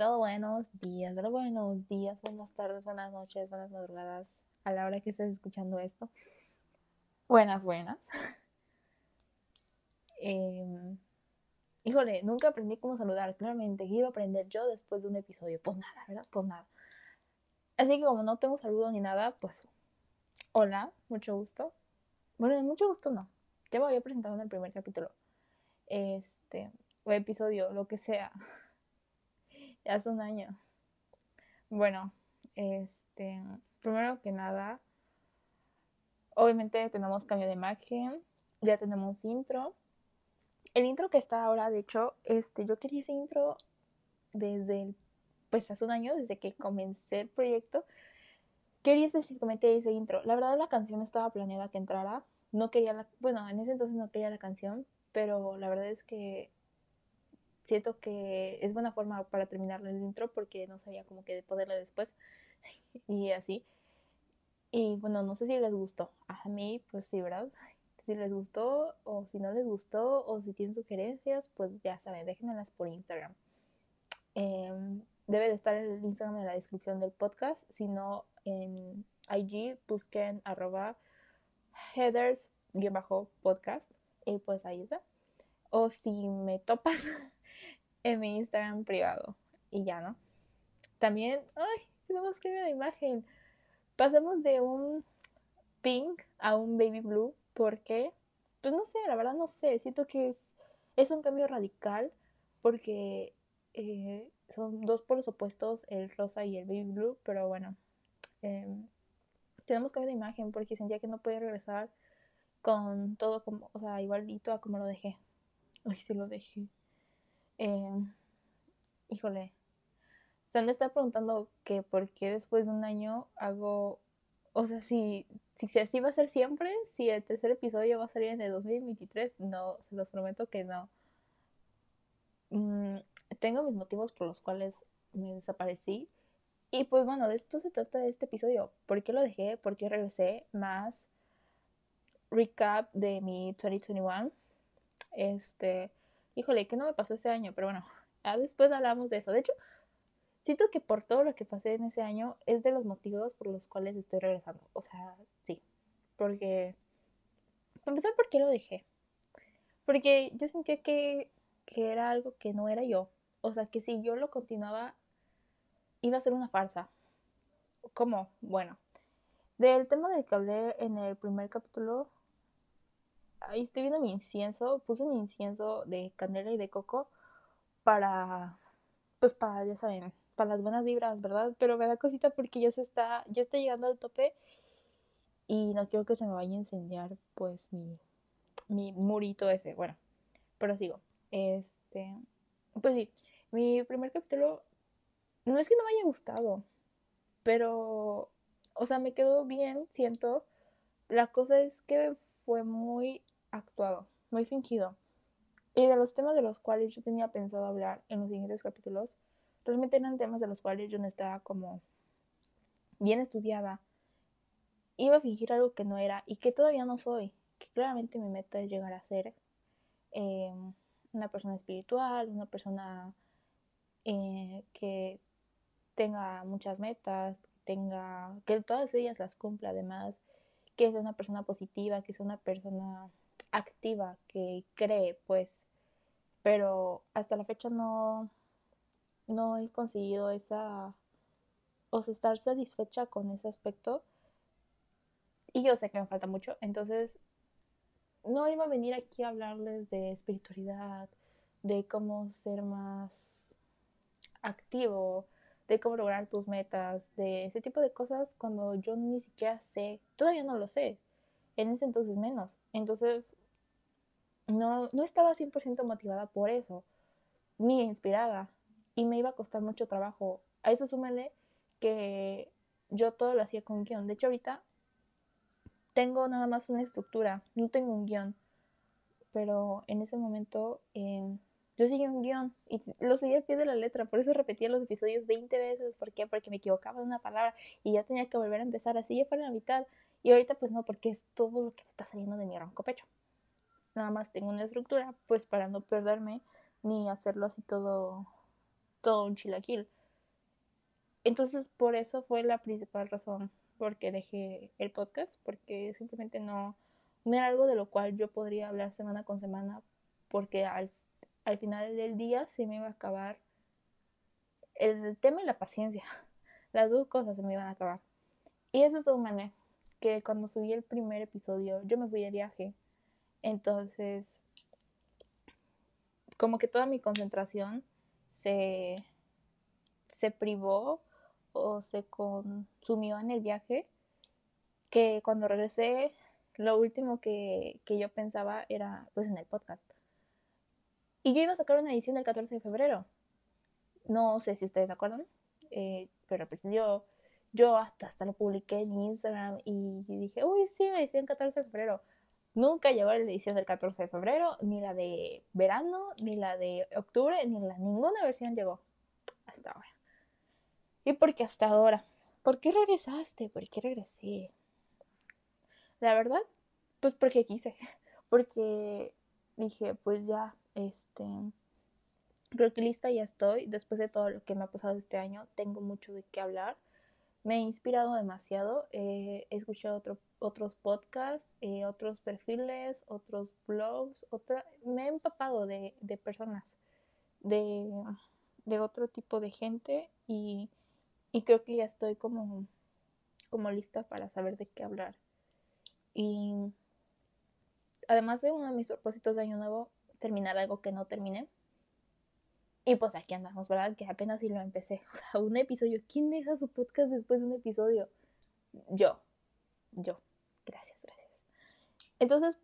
todo, buenos días, buenos días, buenas tardes, buenas noches, buenas madrugadas, a la hora que estés escuchando esto. Buenas, buenas. Em, híjole, nunca aprendí cómo saludar. Claramente, ¿qué iba a aprender yo después de un episodio? Pues nada, ¿verdad? Pues nada. Así que como no tengo saludo ni nada, pues hola, mucho gusto. Bueno, mucho gusto no. Ya me había presentado en el primer capítulo. Este, o episodio, lo que sea. hace un año. Bueno, este, primero que nada, obviamente tenemos cambio de imagen, ya tenemos intro. El intro que está ahora, de hecho, este, yo quería ese intro desde el pues hace un año, desde que comencé el proyecto, quería específicamente ese intro. La verdad la canción estaba planeada que entrara. No quería la, bueno, en ese entonces no quería la canción, pero la verdad es que siento que es buena forma para terminar el intro porque no sabía como que poderle después y así. Y bueno, no sé si les gustó. A mí, pues sí, ¿verdad? Si les gustó o si no les gustó o si tienen sugerencias, pues ya saben, déjenmelas por Instagram. Eh, debe de estar el Instagram en la descripción del podcast, si no en IG busquen arroba headers-podcast y pues ahí está. O si me topas en mi Instagram privado y ya, ¿no? También, ay, tenemos cambio de imagen. Pasamos de un pink a un baby blue porque, pues no sé, la verdad no sé, siento que es, es un cambio radical porque eh, son dos polos opuestos, el rosa y el baby blue, pero bueno, em, tenemos cambio de imagen porque sentía que no podía regresar con todo como, o sea, igualito a como lo dejé. Uy, sí lo dejé. Em, híjole. Se han de estar preguntando que por qué después de un año hago, o sea, si, si así va a ser siempre, si el tercer episodio va a salir en el 2023, no, se los prometo que no. Mm, tengo mis motivos por los cuales me desaparecí. Y pues bueno, de esto se trata este episodio. ¿Por qué lo dejé? ¿Por qué regresé? Más recap de mi 2021. Este, híjole, ¿qué no me pasó ese año? Pero bueno, ya después hablamos de eso. De hecho, siento que por todo lo que pasé en ese año es de los motivos por los cuales estoy regresando. O sea, sí. Porque, para empezar, ¿por qué lo dejé? Porque yo sentía que, que era algo que no era yo. O sea, que si yo lo continuaba, iba a ser una farsa. ¿Cómo? Bueno, del tema del que hablé en el primer capítulo, ahí estoy viendo mi incienso. Puse un incienso de canela y de coco para, pues para, ya saben, para las buenas vibras, ¿verdad? Pero me da cosita porque ya se está, ya está llegando al tope y no quiero que se me vaya a incendiar, pues, mi, mi murito ese. Bueno, pero sigo. Este, pues sí, mi primer capítulo, no es que no me haya gustado, pero, o sea, me quedó bien, siento. La cosa es que fue muy actuado, muy fingido. Y de los temas de los cuales yo tenía pensado hablar en los siguientes capítulos, realmente eran temas de los cuales yo no estaba como bien estudiada. Iba a fingir algo que no era y que todavía no soy. Que claramente mi meta es llegar a ser eh, una persona espiritual, una persona eh, que tenga muchas metas, tenga, que todas ellas las cumpla además, que sea una persona positiva, que sea una persona activa, que cree, pues, pero hasta la fecha no, no he conseguido esa, o estar satisfecha con ese aspecto. Y yo sé que me falta mucho, entonces no iba a venir aquí a hablarles de espiritualidad, de cómo ser más activo, de cómo lograr tus metas, de ese tipo de cosas cuando yo ni siquiera sé, todavía no lo sé, en ese entonces menos. Entonces, no, no estaba 100% motivada por eso, ni inspirada, y me iba a costar mucho trabajo. A eso súmele que yo todo lo hacía con guion. De hecho, ahorita tengo nada más una estructura, no tengo un guion, pero en ese momento... Eh, yo seguía un guion y lo seguía al pie de la letra, por eso repetía los episodios 20 veces, ¿por qué? Porque me equivocaba en una palabra y ya tenía que volver a empezar así, ya fuera la mitad. Y ahorita pues no, porque es todo lo que me está saliendo de mi ronco pecho. nada más tengo una estructura, pues para no perderme ni hacerlo así todo, todo un chilaquil. Entonces, por eso fue la principal razón porque dejé el podcast, porque simplemente no, no era algo de lo cual yo podría hablar semana con semana, porque al, al final del día se me iba a acabar el tema y la paciencia. Las dos cosas se me iban a acabar. Y eso es un mané, que cuando subí el primer episodio yo me fui de viaje. Entonces, como que toda mi concentración se, se privó o se consumió en el viaje, que cuando regresé, lo último que, que yo pensaba era pues en el podcast. Y yo iba a sacar una edición el 14 de febrero. No sé si ustedes se acuerdan, eh, pero pues yo, yo hasta, hasta lo publiqué en Instagram y dije, uy, sí, la edición 14 de febrero. Nunca llegó la edición del 14 de febrero, ni la de verano, ni la de octubre, ni la ninguna versión llegó hasta ahora. ¿Y por qué hasta ahora? ¿Por qué regresaste? ¿Por qué regresé? La verdad, pues porque quise. Porque dije, pues ya, este, creo que lista ya estoy. Después de todo lo que me ha pasado este año, tengo mucho de qué hablar. Me he inspirado demasiado. he escuchado otros podcasts, eh, otros perfiles, otros blogs. Otra, me he empapado de, de personas, de, de, otro tipo de gente y, y, creo que ya estoy como, como lista para saber de qué hablar. Y además de uno de mis propósitos de año nuevo, terminar algo que no terminé. Y pues aquí andamos, ¿verdad? Que apenas si lo empecé. O sea, un episodio. ¿Quién deja su podcast después de un episodio? Yo. Yo. Gracias, gracias. Entonces,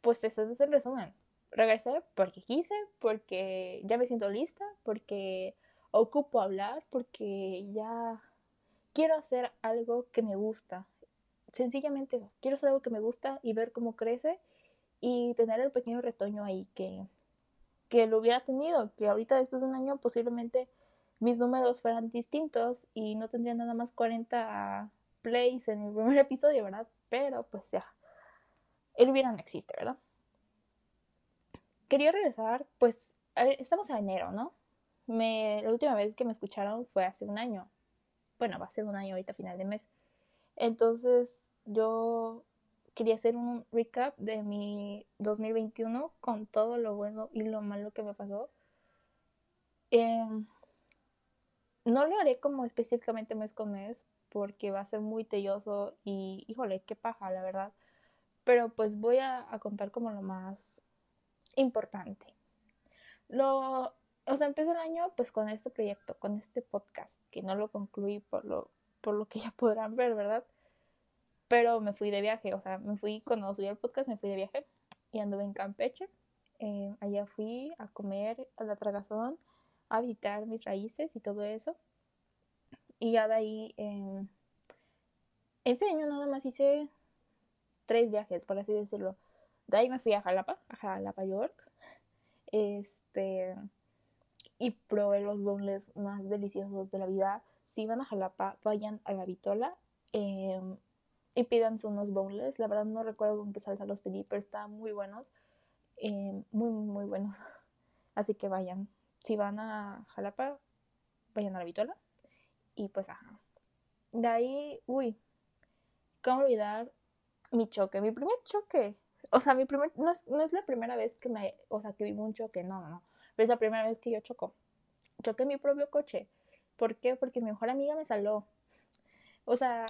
pues ese es el resumen. Regresé porque quise, porque ya me siento lista, porque ocupo hablar, porque ya quiero hacer algo que me gusta. Sencillamente eso. Quiero hacer algo que me gusta y ver cómo crece y tener el pequeño retoño ahí que, que lo hubiera tenido, que ahorita después de un año posiblemente mis números fueran distintos y no tendría nada más 40 plays en el primer episodio, ¿verdad? Pero pues ya, el hubiera no existe, ¿verdad? Quería regresar, pues estamos a enero, ¿no? Me, la última vez que me escucharon fue hace un año. Bueno, va a ser un año ahorita, final de mes. Entonces, yo quería hacer un recap de mi 2021 con todo lo bueno y lo malo que me pasó. Em, no lo haré como específicamente mes con mes porque va a ser muy telloso y híjole, qué paja, la verdad. Pero pues voy a, contar como lo más importante. Lo, o sea, empecé el año pues con este proyecto, con este podcast, que no lo concluí por lo, por lo que ya podrán ver, ¿verdad? Pero me fui de viaje, o sea, me fui cuando subí el podcast, me fui de viaje y anduve en Campeche. Eh, allá fui a comer a la tragazón, a visitar mis raíces y todo eso. Y ya de ahí, eh, ese año nada más hice tres viajes, por así decirlo. De ahí me fui a Jalapa, a Jalapa, York. Este, y probé los boneless más deliciosos de la vida. Si van a Jalapa, vayan a la Vitola. Eh, y pídanse unos boneless. La verdad no recuerdo con qué salsa los pedí, pero estaban muy buenos. Eh, muy, muy buenos. Así que vayan. Si van a Jalapa, vayan a la Vitola. Y pues, ajá. De ahí, uy, ¿cómo olvidar mi choque? Mi primer choque. O sea, mi primer, no es, no es la primera vez que me, o sea, que vivo un choque, no, no, no. Pero es la primera vez que yo choco. Choqué mi propio coche. ¿Por qué? Porque mi mejor amiga me saló. O sea,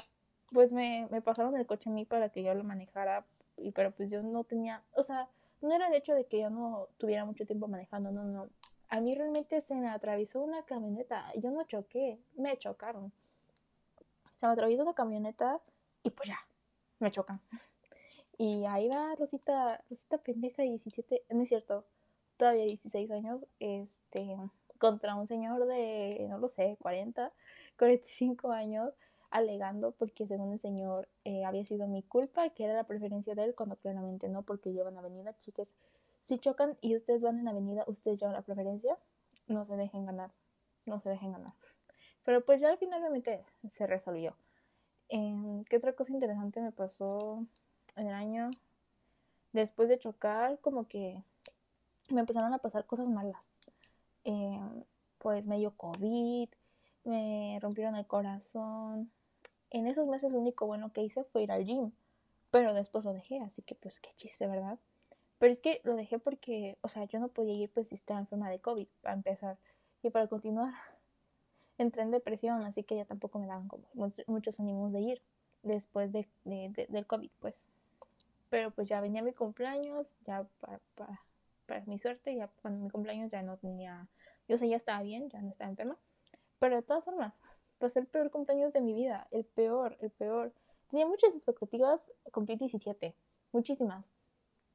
pues me, me pasaron el coche a mí para que yo lo manejara, y, pero pues yo no tenía, o sea, no era el hecho de que yo no tuviera mucho tiempo manejando, no, no. A mí realmente se me atravesó una camioneta, yo no choqué, me chocaron. Se me atravesó una camioneta y pues ya, me chocan. Y ahí va Rosita, Rosita pendeja, 17, no es cierto, todavía 16 años, este, contra un señor de, no lo sé, 40, 45 años alegando porque según el señor eh, había sido mi culpa, que era la preferencia de él, cuando claramente no, porque llevan avenida, chicas. Si chocan y ustedes van en avenida, ustedes llevan la preferencia, no se dejen ganar, no se dejen ganar. Pero pues ya finalmente se resolvió. Eh, ¿Qué otra cosa interesante me pasó en el año? después de chocar, como que me empezaron a pasar cosas malas. Eh, pues me dio COVID, me rompieron el corazón. En esos meses lo único bueno que hice fue ir al gym, pero después lo dejé, así que pues qué chiste, ¿verdad? Pero es que lo dejé porque, o sea, yo no podía ir pues si estaba enferma de COVID, para empezar. Y para continuar, entré en depresión, así que ya tampoco me daban como muchos ánimos de ir después de, del COVID, pues. Pero pues ya venía mi cumpleaños, ya para, para, para mi suerte, ya cuando mi cumpleaños ya no tenía, yo sé, ya estaba bien, ya no estaba enferma. Pero de todas formas, pues el peor cumpleaños de mi vida, el peor, el peor. Tenía muchas expectativas, cumplí 17, muchísimas.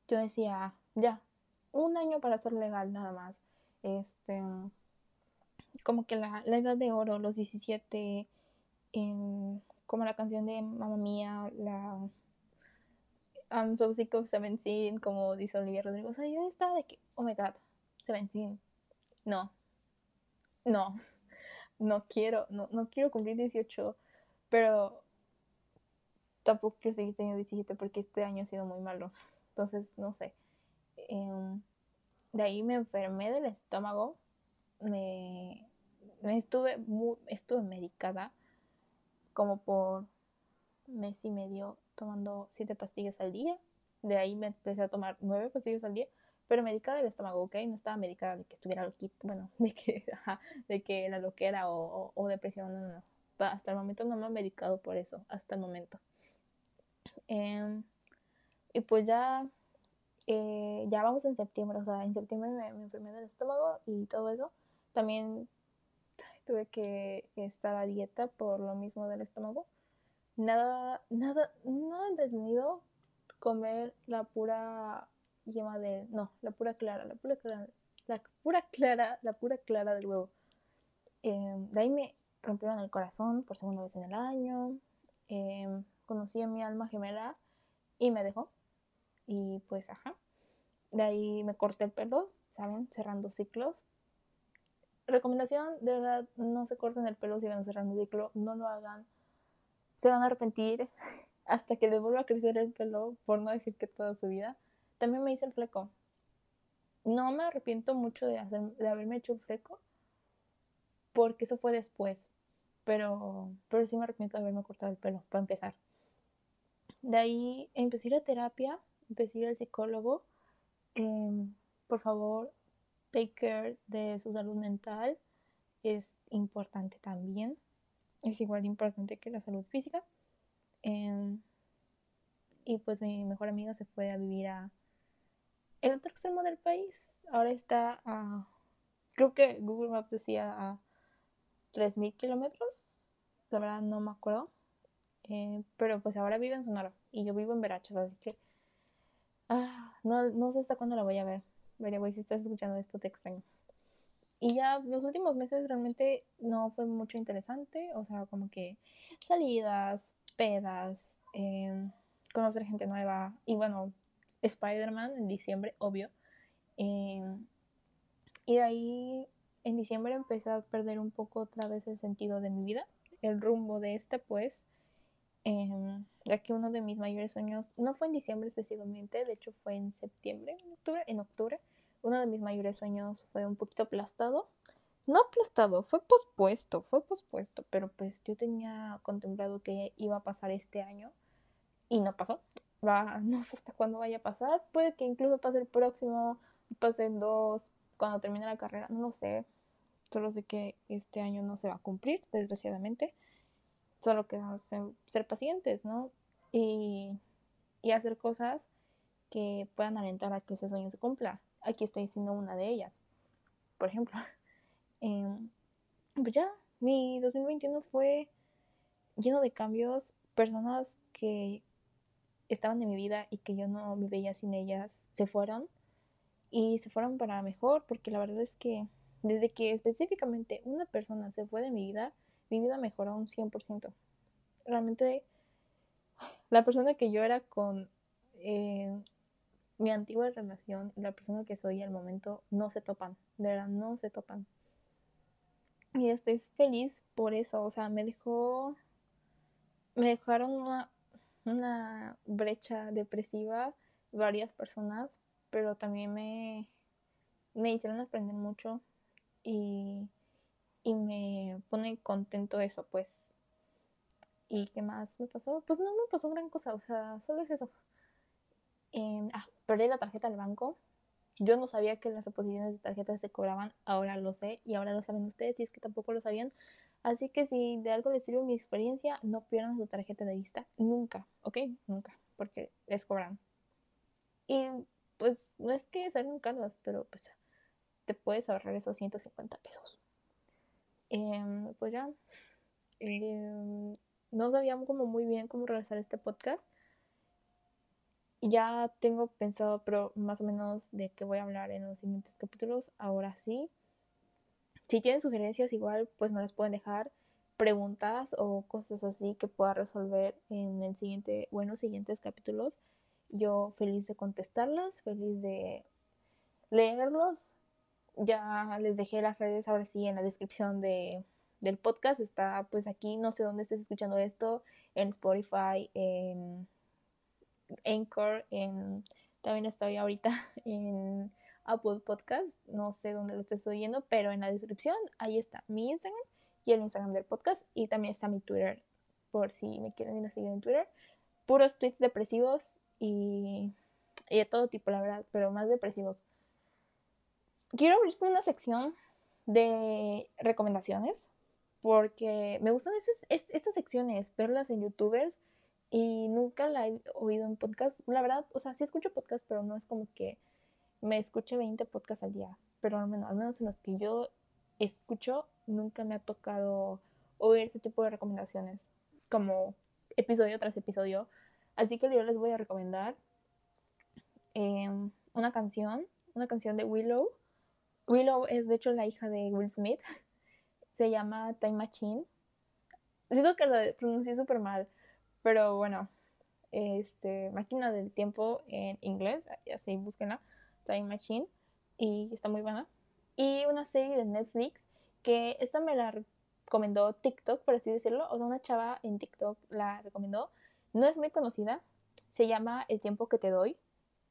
Yo decía, ya, un año para ser legal nada más. Este, como que la, la edad de oro, los 17, como la canción de Mamma Mía, la I'm so sick of 17, como dice Olivia Rodrigo. O sea, yo estaba de que, oh my god, 17. No, no, no quiero, no, no quiero cumplir 18, pero tampoco quiero seguir teniendo 17 porque este año ha sido muy malo. Entonces, no sé. Em, de ahí me enfermé del estómago. Me, estuve, muy, estuve medicada como por mes y medio tomando siete pastillas al día. De ahí me empecé a tomar nueve pastillas al día, pero medicada del estómago, ¿ok? No estaba medicada de que estuviera loquito, bueno, de que, de que la loquera o, o, depresión, no, no, Hasta el momento no me han medicado por eso, hasta el momento. Em, y pues ya, eh, ya vamos en septiembre, o sea, en septiembre me, me enfermé del estómago y todo eso. También tuve que estar a dieta por lo mismo del estómago. Nada, nada, nada entretenido comer la pura yema de, no, la pura clara, la pura clara, la pura clara, la pura clara del huevo. Em, de ahí me rompieron el corazón por segunda vez en el año. Em, conocí a mi alma gemela y me dejó. Y pues, ajá. De ahí me corté el pelo, ¿saben? Cerrando ciclos recomendación, de verdad, no se corten el pelo si van a cerrar un ciclo, no lo hagan. Se van a arrepentir hasta que les vuelva a crecer el pelo, por no decir que toda su vida. También me hice el fleco. No me arrepiento mucho de, hacer, de haberme hecho el fleco, porque eso fue después. Pero, pero sí me arrepiento de haberme cortado el pelo, para empezar. De ahí empecé a ir a terapia, empecé a ir al psicólogo. Em, por favor, take care de su salud mental es importante también. Es igual de importante que la salud física. Em, y pues mi mejor amiga se fue a vivir a el otro extremo del país. Ahora está a, creo que Google Maps decía a 3.000 kilómetros. La verdad no me acuerdo. Eh, pero pues ahora vive en Sonora y yo vivo en Verachos, así que ah, no, no sé hasta cuándo la voy a ver. Vaya, güey, si estás escuchando esto, te extraño. Y ya los últimos meses realmente no fue mucho interesante, o sea, como que salidas, pedas, em, conocer gente nueva y bueno, Spider-Man en diciembre, obvio. Em, y de ahí en diciembre empecé a perder un poco otra vez el sentido de mi vida, el rumbo de este pues, em, ya que uno de mis mayores sueños, no fue en diciembre específicamente, de hecho fue en septiembre, en octubre, en octubre, uno de mis mayores sueños fue un poquito aplastado. No aplastado, fue pospuesto, fue pospuesto, pero pues yo tenía contemplado que iba a pasar este año y no pasó. Va, no sé hasta cuándo vaya a pasar, puede que incluso pase el próximo, pase en dos, cuando termine la carrera, no lo sé. Solo sé que este año no se va a cumplir, desgraciadamente. Solo queda ser, pacientes, ¿no? Y, y hacer cosas que puedan alentar a que ese sueño se cumpla aquí estoy haciendo una de ellas. Por ejemplo, em, pues ya, mi 2021 fue lleno de cambios, personas que estaban en mi vida y que yo no me veía sin ellas, se fueron y se fueron para mejor, porque la verdad es que desde que específicamente una persona se fue de mi vida, mi vida mejoró un 100%. Realmente la persona que yo era con eh, mi antigua relación y la persona que soy al momento no se topan, de verdad no se topan. Y estoy feliz por eso, o sea, me dejó, me dejaron una, una brecha depresiva varias personas, pero también me, me hicieron aprender mucho y, y me pone contento eso, pues. ¿Y qué más me pasó? Pues no me pasó gran cosa, o sea, solo es eso. Em, ah, perdí la tarjeta del banco. Yo no sabía que las reposiciones de tarjetas se cobraban, ahora lo sé y ahora lo saben ustedes y es que tampoco lo sabían. Así que si de algo les sirve mi experiencia, no pierdan su tarjeta de vista nunca, ¿ok? Nunca, porque les cobran. Y pues no es que salgan caras, pero pues te puedes ahorrar esos 150 pesos. Em, pues ya, em, no sabíamos como muy bien cómo realizar este podcast ya tengo pensado, pero más o menos de qué voy a hablar en los siguientes capítulos. Ahora sí. Si tienen sugerencias, igual, pues me las pueden dejar. Preguntas o cosas así que pueda resolver en el siguiente o los siguientes capítulos. Yo feliz de contestarlas, feliz de leerlos. Ya les dejé las redes ahora sí en la descripción de, del podcast. Está pues aquí, no sé dónde estés escuchando esto, en Spotify, en Anchor, en, también estoy ahorita en Apple Podcast, no sé dónde lo estés oyendo, pero en la descripción ahí está mi Instagram y el Instagram del podcast y también está mi Twitter, por si me quieren ir a seguir en Twitter. Puros tweets depresivos y, de todo tipo, la verdad, pero más depresivos. Quiero abrir una sección de recomendaciones porque me gustan esas, estas secciones, verlas en youtubers y nunca la he oído en podcast. La verdad, o sea, sí escucho podcast, pero no es como que me escuche 20 podcasts al día. Pero al menos, al menos en los que yo escucho, nunca me ha tocado oír ese tipo de recomendaciones, como episodio tras episodio. Así que yo les voy a recomendar em, una canción, una canción de Willow. Willow es de hecho la hija de Will Smith. Se llama Time Machine. Siento que lo pronuncié súper mal, pero bueno, este, Máquina del Tiempo en inglés, así búsquenla, Time Machine, y está muy buena. Y una serie de Netflix que esta me la recomendó TikTok, por así decirlo, o sea, una chava en TikTok la recomendó. No es muy conocida, se llama El tiempo que te doy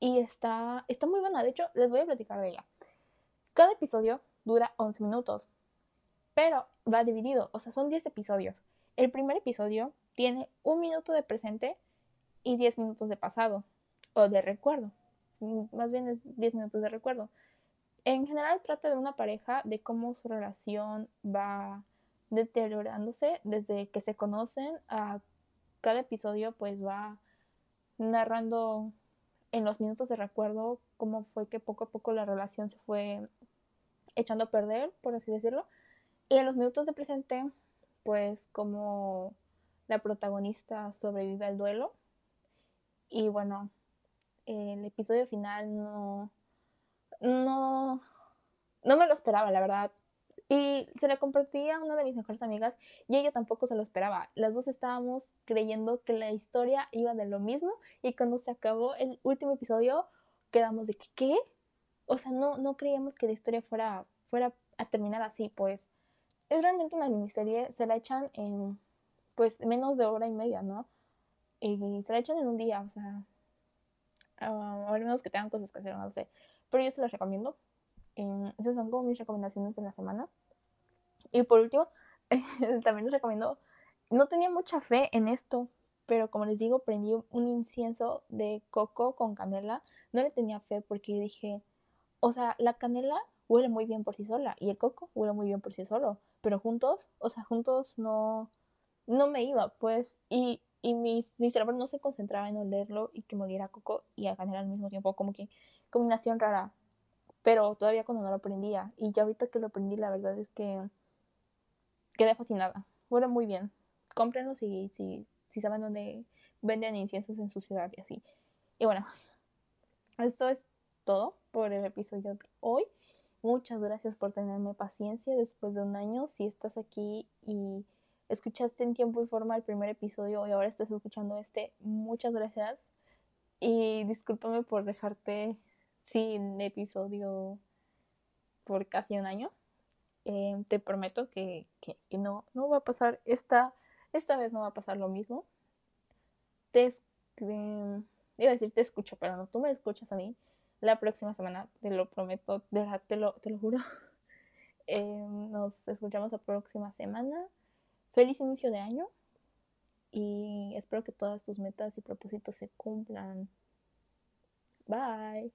y está, está muy buena. De hecho, les voy a platicar de ella. Cada episodio dura 11 minutos, pero va dividido, o sea, son 10 episodios. El primer episodio tiene un minuto de presente y 10 minutos de pasado o de recuerdo. Más bien es 10 minutos de recuerdo. En general trata de una pareja, de cómo su relación va deteriorándose desde que se conocen a cada episodio pues va narrando en los minutos de recuerdo cómo fue que poco a poco la relación se fue echando a perder, por así decirlo. Y en los minutos de presente, pues como la protagonista sobrevive al duelo. Y bueno, el episodio final no, no, no me lo esperaba, la verdad. Y se le compartí a una de mis mejores amigas y ella tampoco se lo esperaba. Las dos estábamos creyendo que la historia iba de lo mismo y cuando se acabó el último episodio quedamos de que, ¿qué? O sea, no, no creíamos que la historia fuera, fuera a terminar así, pues. Es realmente una miniserie, se la echan en pues menos de hora y media, ¿no? Y se la echan en un día, o sea, uh, al menos que tengan cosas que hacer, no sé. Pero yo se las recomiendo. Eh, esas son como mis recomendaciones de la semana. Y por último, también les recomiendo, no tenía mucha fe en esto, pero como les digo, prendí un incienso de coco con canela. No le tenía fe porque yo dije, o sea, la canela huele muy bien por sí sola y el coco huele muy bien por sí solo, pero juntos, o sea, juntos no, no me iba, pues, y, y mi, cerebro no se concentraba en olerlo y que moliera coco y a canela al mismo tiempo, como que combinación rara, pero todavía cuando no lo aprendía, y ya ahorita que lo aprendí, la verdad es que quedé fascinada, huele muy bien, cómprenlo si, si, si saben dónde venden inciensos en su ciudad y así. Y bueno, esto es todo por el episodio de hoy. Muchas gracias por tenerme paciencia después de un año. Si estás aquí y escuchaste en tiempo y forma el primer episodio y ahora estás escuchando este, muchas gracias. Y discúlpame por dejarte sin episodio por casi un año. Em, te prometo que, que, no, no va a pasar, esta, esta vez no va a pasar lo mismo. Te, eh, iba a decir te escucho, pero no, tú me escuchas a mí la próxima semana, te lo prometo, de verdad te lo, te lo juro. Em, nos escuchamos la próxima semana feliz inicio de año y espero que todas tus metas y propósitos se cumplan. Bye.